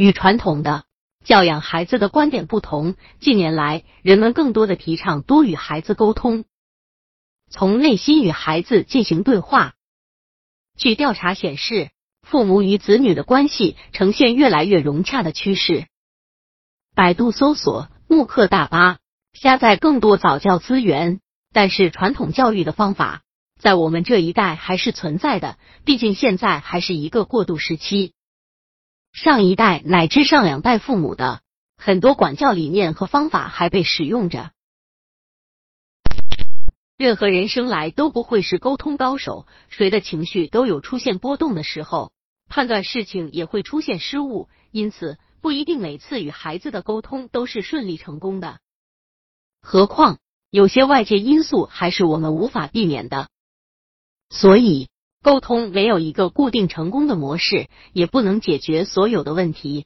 与传统的教养孩子的观点不同，近年来人们更多的提倡多与孩子沟通，从内心与孩子进行对话。据调查显示，父母与子女的关系呈现越来越融洽的趋势。百度搜索慕课大巴，下载更多早教资源。但是传统教育的方法在我们这一代还是存在的，毕竟现在还是一个过渡时期。上一代乃至上两代父母的很多管教理念和方法还被使用着。任何人生来都不会是沟通高手，谁的情绪都有出现波动的时候，判断事情也会出现失误，因此不一定每次与孩子的沟通都是顺利成功的。何况。有些外界因素还是我们无法避免的，所以沟通没有一个固定成功的模式，也不能解决所有的问题。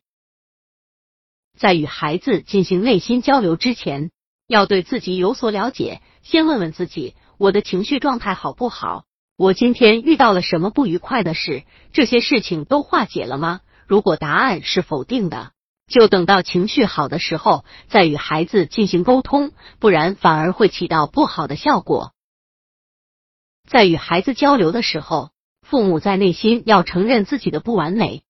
在与孩子进行内心交流之前，要对自己有所了解。先问问自己：我的情绪状态好不好？我今天遇到了什么不愉快的事？这些事情都化解了吗？如果答案是否定的。就等到情绪好的时候再与孩子进行沟通，不然反而会起到不好的效果。在与孩子交流的时候，父母在内心要承认自己的不完美。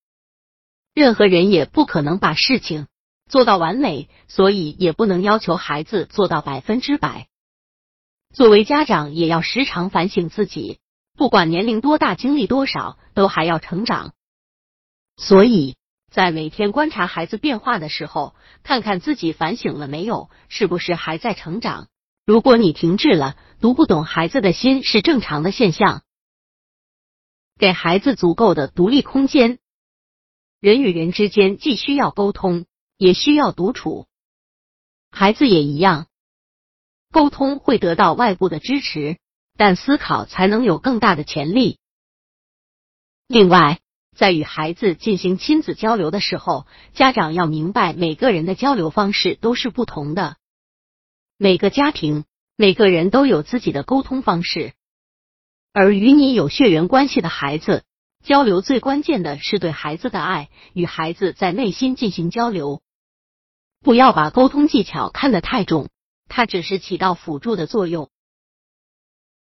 任何人也不可能把事情做到完美，所以也不能要求孩子做到百分之百。作为家长，也要时常反省自己，不管年龄多大，经历多少，都还要成长。所以。在每天观察孩子变化的时候，看看自己反省了没有，是不是还在成长？如果你停滞了，读不懂孩子的心是正常的现象。给孩子足够的独立空间。人与人之间既需要沟通，也需要独处。孩子也一样，沟通会得到外部的支持，但思考才能有更大的潜力。另外。在与孩子进行亲子交流的时候，家长要明白，每个人的交流方式都是不同的。每个家庭、每个人都有自己的沟通方式，而与你有血缘关系的孩子交流，最关键的是对孩子的爱，与孩子在内心进行交流。不要把沟通技巧看得太重，它只是起到辅助的作用。